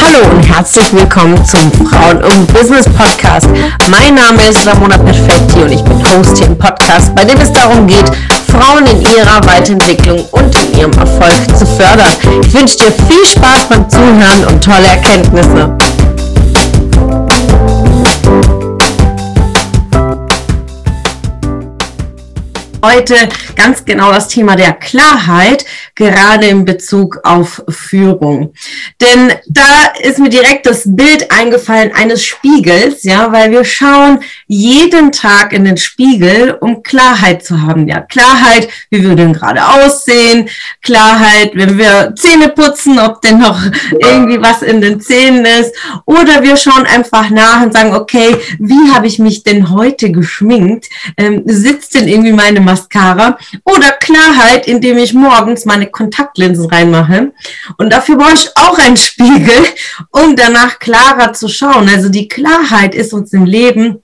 Hallo und herzlich willkommen zum Frauen um Business Podcast. Mein Name ist Ramona Perfetti und ich bin Host hier im Podcast, bei dem es darum geht, Frauen in ihrer Weiterentwicklung und in ihrem Erfolg zu fördern. Ich wünsche dir viel Spaß beim Zuhören und tolle Erkenntnisse. Heute ganz genau das Thema der Klarheit, gerade in Bezug auf Führung. Denn da ist mir direkt das Bild eingefallen eines Spiegels, ja, weil wir schauen jeden Tag in den Spiegel, um Klarheit zu haben. Ja, Klarheit, wie wir denn gerade aussehen, Klarheit, wenn wir Zähne putzen, ob denn noch irgendwie was in den Zähnen ist. Oder wir schauen einfach nach und sagen, okay, wie habe ich mich denn heute geschminkt? Ähm, sitzt denn irgendwie meine Mascara oder Klarheit, indem ich morgens meine Kontaktlinsen reinmache. Und dafür brauche ich auch einen Spiegel, um danach klarer zu schauen. Also die Klarheit ist uns im Leben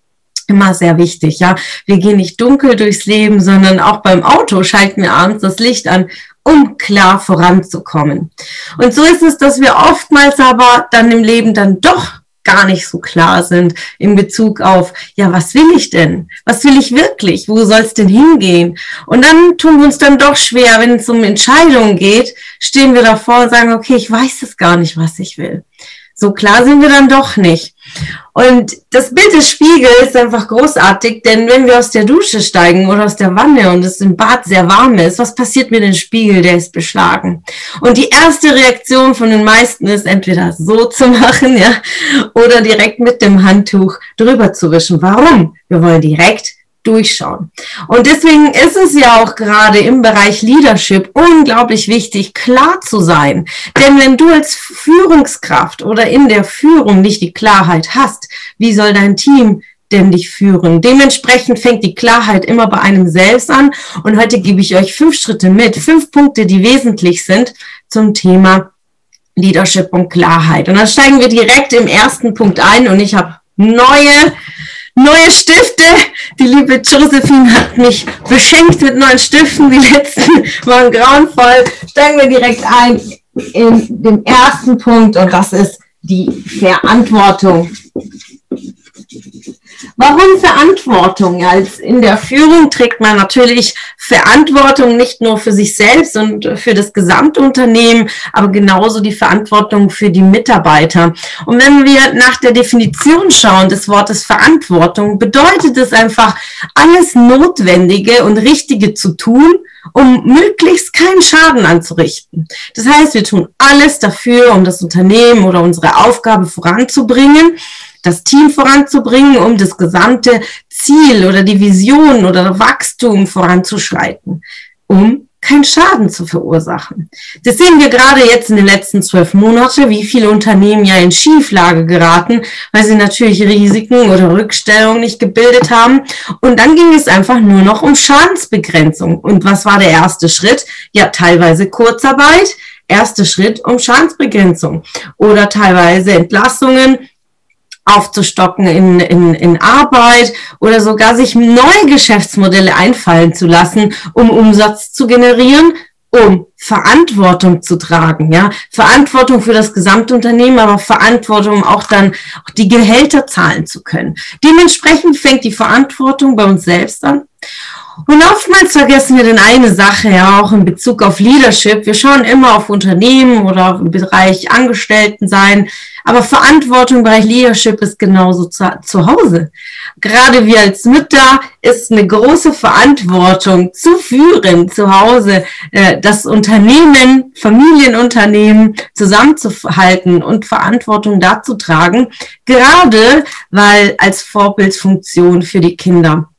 immer sehr wichtig, ja. Wir gehen nicht dunkel durchs Leben, sondern auch beim Auto schalten wir abends das Licht an, um klar voranzukommen. Und so ist es, dass wir oftmals aber dann im Leben dann doch gar nicht so klar sind in Bezug auf, ja, was will ich denn? Was will ich wirklich? Wo soll es denn hingehen? Und dann tun wir uns dann doch schwer, wenn es um Entscheidungen geht, stehen wir davor und sagen, okay, ich weiß es gar nicht, was ich will. So klar sind wir dann doch nicht. Und das Bild des Spiegels ist einfach großartig, denn wenn wir aus der Dusche steigen oder aus der Wanne und es im Bad sehr warm ist, was passiert mit dem Spiegel? Der ist beschlagen. Und die erste Reaktion von den meisten ist entweder so zu machen, ja, oder direkt mit dem Handtuch drüber zu wischen. Warum? Wir wollen direkt durchschauen. Und deswegen ist es ja auch gerade im Bereich Leadership unglaublich wichtig, klar zu sein. Denn wenn du als Führungskraft oder in der Führung nicht die Klarheit hast, wie soll dein Team denn dich führen? Dementsprechend fängt die Klarheit immer bei einem selbst an. Und heute gebe ich euch fünf Schritte mit, fünf Punkte, die wesentlich sind zum Thema Leadership und Klarheit. Und dann steigen wir direkt im ersten Punkt ein und ich habe neue neue Stifte. Die liebe Josephine hat mich beschenkt mit neuen Stiften. Die letzten waren grauenvoll. Steigen wir direkt ein in den ersten Punkt und das ist die Verantwortung. Warum Verantwortung? Als in der Führung trägt man natürlich Verantwortung nicht nur für sich selbst und für das Gesamtunternehmen, aber genauso die Verantwortung für die Mitarbeiter. Und wenn wir nach der Definition schauen des Wortes Verantwortung, bedeutet es einfach, alles Notwendige und Richtige zu tun, um möglichst keinen Schaden anzurichten. Das heißt, wir tun alles dafür, um das Unternehmen oder unsere Aufgabe voranzubringen das Team voranzubringen, um das gesamte Ziel oder die Vision oder Wachstum voranzuschreiten, um keinen Schaden zu verursachen. Das sehen wir gerade jetzt in den letzten zwölf Monaten, wie viele Unternehmen ja in Schieflage geraten, weil sie natürlich Risiken oder Rückstellungen nicht gebildet haben. Und dann ging es einfach nur noch um Schadensbegrenzung. Und was war der erste Schritt? Ja, teilweise Kurzarbeit. Erster Schritt um Schadensbegrenzung oder teilweise Entlassungen, aufzustocken in, in, in Arbeit oder sogar sich neue Geschäftsmodelle einfallen zu lassen, um Umsatz zu generieren, um Verantwortung zu tragen, ja, Verantwortung für das Gesamtunternehmen, aber Verantwortung auch dann auch die Gehälter zahlen zu können. Dementsprechend fängt die Verantwortung bei uns selbst an. Und oftmals vergessen wir denn eine Sache, ja, auch in Bezug auf Leadership. Wir schauen immer auf Unternehmen oder im Bereich Angestellten sein, aber Verantwortung im Bereich Leadership ist genauso zu, zu Hause. Gerade wir als Mütter ist eine große Verantwortung zu führen zu Hause, äh, das Unternehmen, Familienunternehmen zusammenzuhalten und Verantwortung dazu tragen, gerade weil als Vorbildsfunktion für die Kinder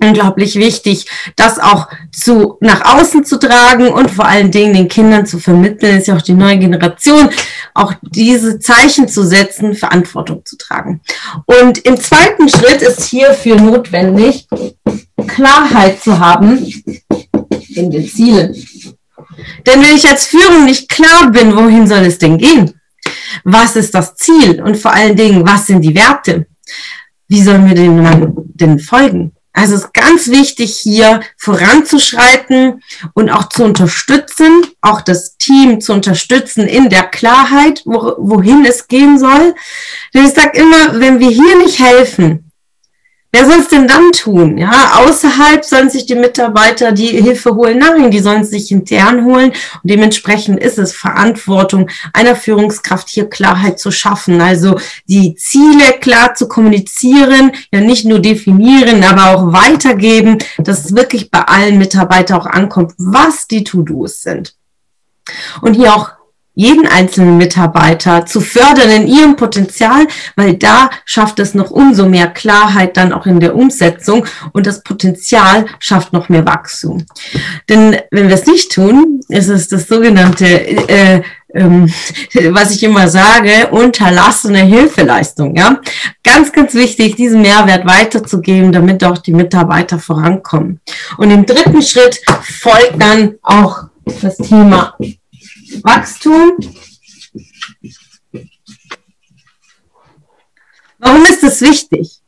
unglaublich wichtig, das auch zu nach außen zu tragen und vor allen Dingen den Kindern zu vermitteln, ist ja auch die neue Generation, auch diese Zeichen zu setzen, Verantwortung zu tragen. Und im zweiten Schritt ist hierfür notwendig, Klarheit zu haben in den Zielen. Denn wenn ich als Führung nicht klar bin, wohin soll es denn gehen? Was ist das Ziel? Und vor allen Dingen, was sind die Werte? Wie sollen wir den, denn folgen? Also es ist ganz wichtig, hier voranzuschreiten und auch zu unterstützen, auch das Team zu unterstützen in der Klarheit, wo, wohin es gehen soll. Denn ich sage immer, wenn wir hier nicht helfen, Wer soll es denn dann tun? Ja, außerhalb sollen sich die Mitarbeiter die Hilfe holen. Nein, die sollen sich intern holen. Und dementsprechend ist es Verantwortung einer Führungskraft, hier Klarheit zu schaffen. Also die Ziele klar zu kommunizieren, ja nicht nur definieren, aber auch weitergeben, dass es wirklich bei allen Mitarbeitern auch ankommt, was die To-Dos sind. Und hier auch jeden einzelnen Mitarbeiter zu fördern in ihrem Potenzial, weil da schafft es noch umso mehr Klarheit dann auch in der Umsetzung und das Potenzial schafft noch mehr Wachstum. Denn wenn wir es nicht tun, ist es das sogenannte, äh, ähm, was ich immer sage, unterlassene Hilfeleistung. Ja, ganz, ganz wichtig, diesen Mehrwert weiterzugeben, damit auch die Mitarbeiter vorankommen. Und im dritten Schritt folgt dann auch das Thema Wachstum. Warum ist das wichtig?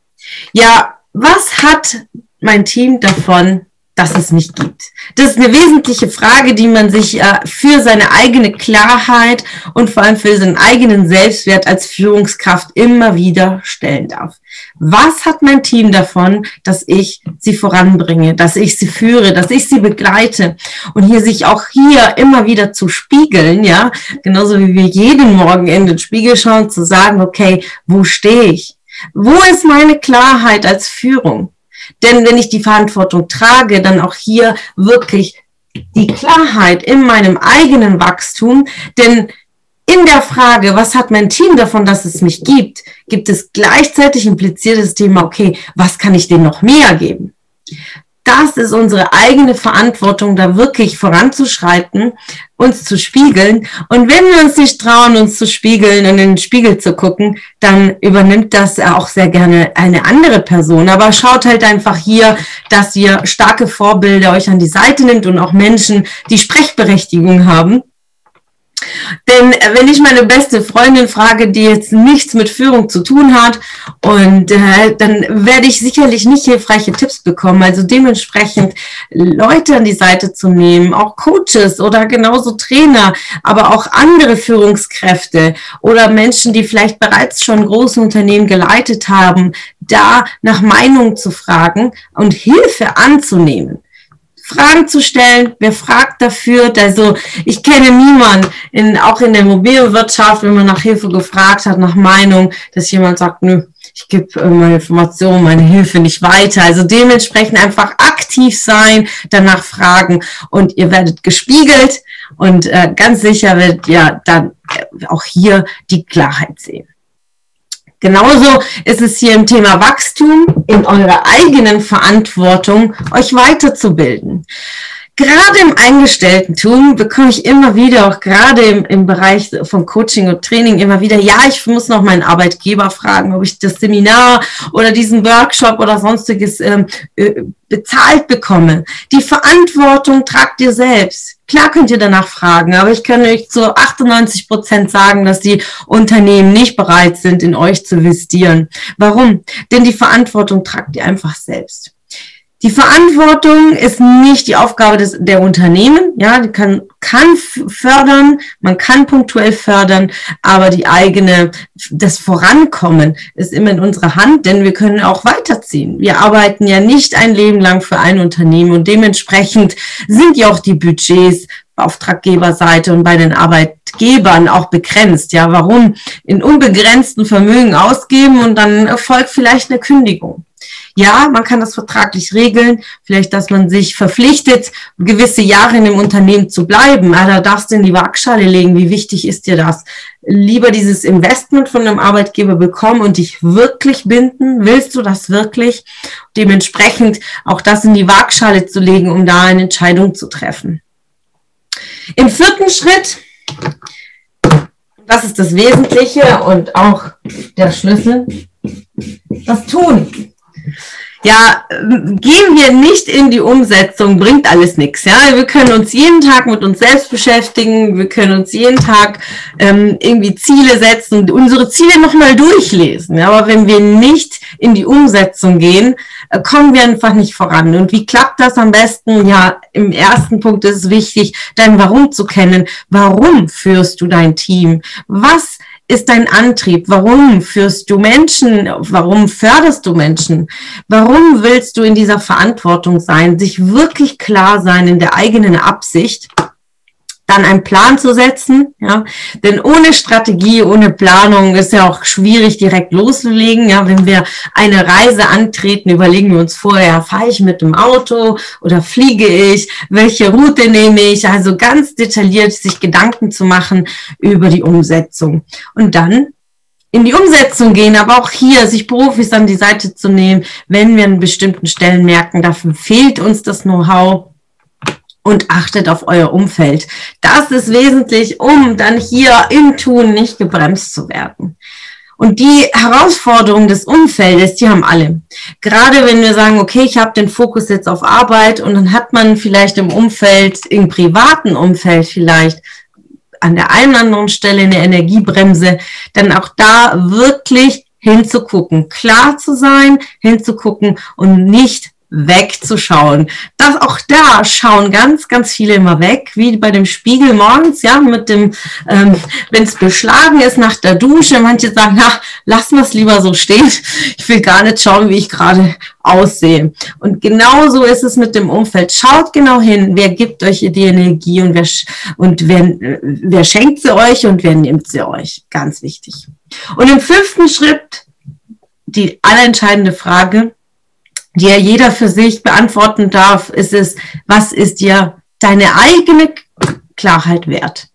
Ja, was hat mein Team davon, dass es mich gibt? Das ist eine wesentliche Frage, die man sich äh, für seine eigene Klarheit und vor allem für seinen eigenen Selbstwert als Führungskraft immer wieder stellen darf. Was hat mein Team davon, dass ich sie voranbringe, dass ich sie führe, dass ich sie begleite und hier sich auch hier immer wieder zu spiegeln, ja, genauso wie wir jeden Morgen in den Spiegel schauen, zu sagen, okay, wo stehe ich? Wo ist meine Klarheit als Führung? Denn wenn ich die Verantwortung trage, dann auch hier wirklich die Klarheit in meinem eigenen Wachstum, denn in der Frage, was hat mein Team davon, dass es mich gibt, gibt es gleichzeitig impliziertes Thema, okay, was kann ich denen noch mehr geben? Das ist unsere eigene Verantwortung, da wirklich voranzuschreiten, uns zu spiegeln. Und wenn wir uns nicht trauen, uns zu spiegeln und in den Spiegel zu gucken, dann übernimmt das auch sehr gerne eine andere Person. Aber schaut halt einfach hier, dass ihr starke Vorbilder euch an die Seite nimmt und auch Menschen, die Sprechberechtigung haben denn äh, wenn ich meine beste Freundin frage, die jetzt nichts mit Führung zu tun hat, und äh, dann werde ich sicherlich nicht hilfreiche Tipps bekommen. Also dementsprechend Leute an die Seite zu nehmen, auch Coaches oder genauso Trainer, aber auch andere Führungskräfte oder Menschen, die vielleicht bereits schon große Unternehmen geleitet haben, da nach Meinung zu fragen und Hilfe anzunehmen. Fragen zu stellen. Wer fragt dafür? Also ich kenne niemanden, in, auch in der Immobilienwirtschaft, wenn man nach Hilfe gefragt hat, nach Meinung, dass jemand sagt, nö, ich gebe äh, meine Informationen, meine Hilfe nicht weiter. Also dementsprechend einfach aktiv sein, danach fragen und ihr werdet gespiegelt und äh, ganz sicher werdet ihr dann äh, auch hier die Klarheit sehen. Genauso ist es hier im Thema Wachstum in eurer eigenen Verantwortung, euch weiterzubilden. Gerade im Eingestellten-Tum bekomme ich immer wieder, auch gerade im, im Bereich von Coaching und Training, immer wieder, ja, ich muss noch meinen Arbeitgeber fragen, ob ich das Seminar oder diesen Workshop oder sonstiges ähm, äh, bezahlt bekomme. Die Verantwortung tragt ihr selbst. Klar könnt ihr danach fragen, aber ich kann euch zu 98 Prozent sagen, dass die Unternehmen nicht bereit sind, in euch zu investieren. Warum? Denn die Verantwortung tragt ihr einfach selbst. Die Verantwortung ist nicht die Aufgabe des, der Unternehmen. Ja, die kann, kann fördern, man kann punktuell fördern, aber die eigene, das Vorankommen ist immer in unserer Hand, denn wir können auch weiterziehen. Wir arbeiten ja nicht ein Leben lang für ein Unternehmen und dementsprechend sind ja auch die Budgets Auftraggeberseite und bei den Arbeitgebern auch begrenzt. Ja, warum in unbegrenzten Vermögen ausgeben und dann erfolgt vielleicht eine Kündigung? Ja, man kann das vertraglich regeln, vielleicht, dass man sich verpflichtet, gewisse Jahre in dem Unternehmen zu bleiben. Aber da darfst du in die Waagschale legen, wie wichtig ist dir das? Lieber dieses Investment von einem Arbeitgeber bekommen und dich wirklich binden. Willst du das wirklich? Dementsprechend auch das in die Waagschale zu legen, um da eine Entscheidung zu treffen. Im vierten Schritt, das ist das Wesentliche und auch der Schlüssel, das Tun. Ja, gehen wir nicht in die Umsetzung, bringt alles nichts. Ja, wir können uns jeden Tag mit uns selbst beschäftigen, wir können uns jeden Tag ähm, irgendwie Ziele setzen, unsere Ziele nochmal durchlesen. Ja, aber wenn wir nicht in die Umsetzung gehen, äh, kommen wir einfach nicht voran. Und wie klappt das am besten? Ja, im ersten Punkt ist es wichtig, dein Warum zu kennen. Warum führst du dein Team? Was ist dein Antrieb? Warum führst du Menschen? Warum förderst du Menschen? Warum willst du in dieser Verantwortung sein? Sich wirklich klar sein in der eigenen Absicht dann einen Plan zu setzen, ja, denn ohne Strategie, ohne Planung ist ja auch schwierig direkt loszulegen, ja, wenn wir eine Reise antreten, überlegen wir uns vorher, fahre ich mit dem Auto oder fliege ich, welche Route nehme ich, also ganz detailliert sich Gedanken zu machen über die Umsetzung. Und dann in die Umsetzung gehen, aber auch hier sich Profis an die Seite zu nehmen, wenn wir an bestimmten Stellen merken, dafür fehlt uns das Know-how, und achtet auf euer Umfeld. Das ist wesentlich, um dann hier im Tun nicht gebremst zu werden. Und die Herausforderungen des Umfeldes, die haben alle. Gerade wenn wir sagen, okay, ich habe den Fokus jetzt auf Arbeit und dann hat man vielleicht im Umfeld, im privaten Umfeld vielleicht an der einen oder anderen Stelle eine Energiebremse, dann auch da wirklich hinzugucken, klar zu sein, hinzugucken und nicht wegzuschauen. Das auch da schauen ganz, ganz viele immer weg, wie bei dem Spiegel morgens, ja, mit dem, ähm, wenn es beschlagen ist nach der Dusche. Manche sagen, na, lassen wir es lieber so stehen. Ich will gar nicht schauen, wie ich gerade aussehe. Und genauso ist es mit dem Umfeld. Schaut genau hin, wer gibt euch die Energie und wer, und wer, wer schenkt sie euch und wer nimmt sie euch. Ganz wichtig. Und im fünften Schritt, die allerentscheidende Frage, die ja jeder für sich beantworten darf, ist es, was ist dir deine eigene Klarheit wert?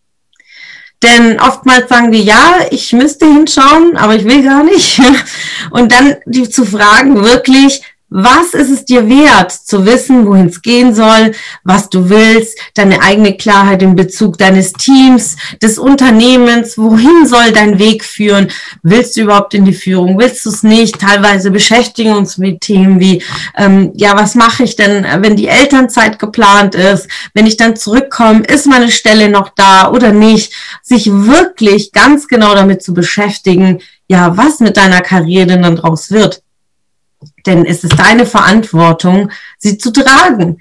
Denn oftmals sagen wir, ja, ich müsste hinschauen, aber ich will gar nicht. Und dann die zu fragen, wirklich, was ist es dir wert, zu wissen, wohin es gehen soll, was du willst, deine eigene Klarheit in Bezug deines Teams, des Unternehmens, wohin soll dein Weg führen? Willst du überhaupt in die Führung? Willst du es nicht? Teilweise beschäftigen uns mit Themen wie, ähm, ja, was mache ich denn, wenn die Elternzeit geplant ist? Wenn ich dann zurückkomme, ist meine Stelle noch da oder nicht? Sich wirklich ganz genau damit zu beschäftigen, ja, was mit deiner Karriere denn dann draus wird. Denn es ist deine Verantwortung, sie zu tragen.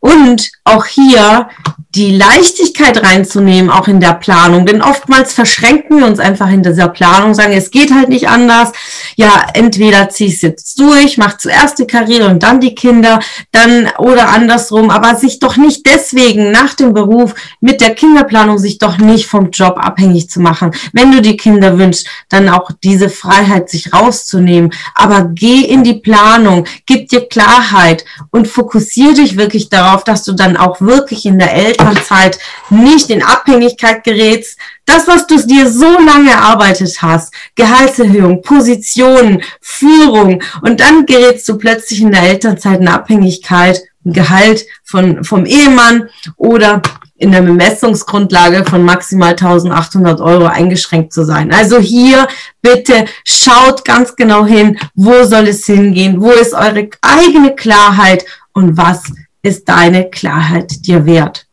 Und auch hier die Leichtigkeit reinzunehmen, auch in der Planung. Denn oftmals verschränken wir uns einfach in dieser Planung, sagen, es geht halt nicht anders. Ja, entweder zieh es jetzt durch, mach zuerst die Karriere und dann die Kinder, dann oder andersrum, aber sich doch nicht deswegen nach dem Beruf mit der Kinderplanung sich doch nicht vom Job abhängig zu machen. Wenn du die Kinder wünschst, dann auch diese Freiheit sich rauszunehmen. Aber geh in die Planung, gib dir Klarheit und fokussiere dich wirklich darauf, dass du dann auch wirklich in der Eltern Elternzeit nicht in Abhängigkeit gerätst. Das, was du dir so lange erarbeitet hast, Gehaltserhöhung, Positionen, Führung und dann gerätst du plötzlich in der Elternzeit in Abhängigkeit, Gehalt von, vom Ehemann oder in der Bemessungsgrundlage von maximal 1800 Euro eingeschränkt zu sein. Also hier bitte schaut ganz genau hin, wo soll es hingehen, wo ist eure eigene Klarheit und was ist deine Klarheit dir wert.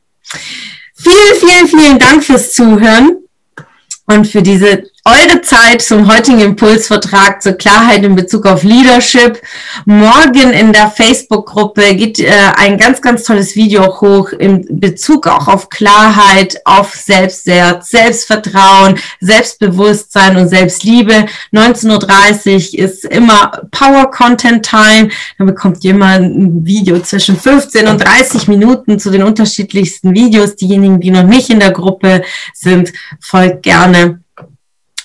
Vielen, vielen, vielen Dank fürs Zuhören und für diese eure Zeit zum heutigen Impulsvertrag zur Klarheit in Bezug auf Leadership. Morgen in der Facebook-Gruppe geht äh, ein ganz, ganz tolles Video hoch in Bezug auch auf Klarheit, auf Selbstwert, Selbstvertrauen, Selbstbewusstsein und Selbstliebe. 19.30 Uhr ist immer Power Content Time. Da bekommt ihr immer ein Video zwischen 15 und 30 Minuten zu den unterschiedlichsten Videos. Diejenigen, die noch nicht in der Gruppe sind, folgt gerne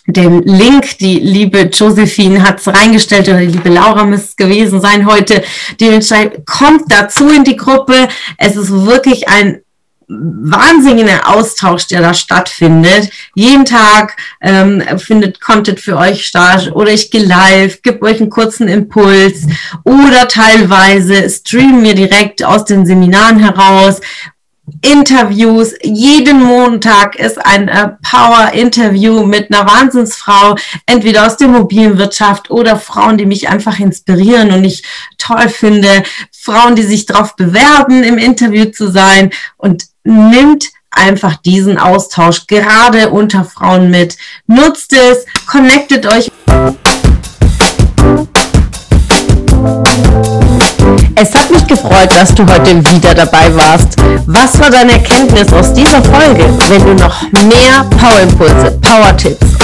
den Link. Die liebe Josephine hat es reingestellt oder die liebe Laura müsste es gewesen sein heute. Dementsprechend kommt dazu in die Gruppe. Es ist wirklich ein wahnsinniger Austausch, der da stattfindet. Jeden Tag ähm, findet Content für euch statt oder ich gehe live, gebe euch einen kurzen Impuls oder teilweise streamen wir direkt aus den Seminaren heraus Interviews. Jeden Montag ist ein äh, Power-Interview mit einer Wahnsinnsfrau, entweder aus der Mobilwirtschaft oder Frauen, die mich einfach inspirieren und ich toll finde. Frauen, die sich darauf bewerben, im Interview zu sein und nimmt einfach diesen Austausch gerade unter Frauen mit. Nutzt es, connectet euch. Es hat mich gefreut, dass du heute wieder dabei warst. Was war deine Erkenntnis aus dieser Folge? Wenn du noch mehr Power-Impulse, Power-Tipps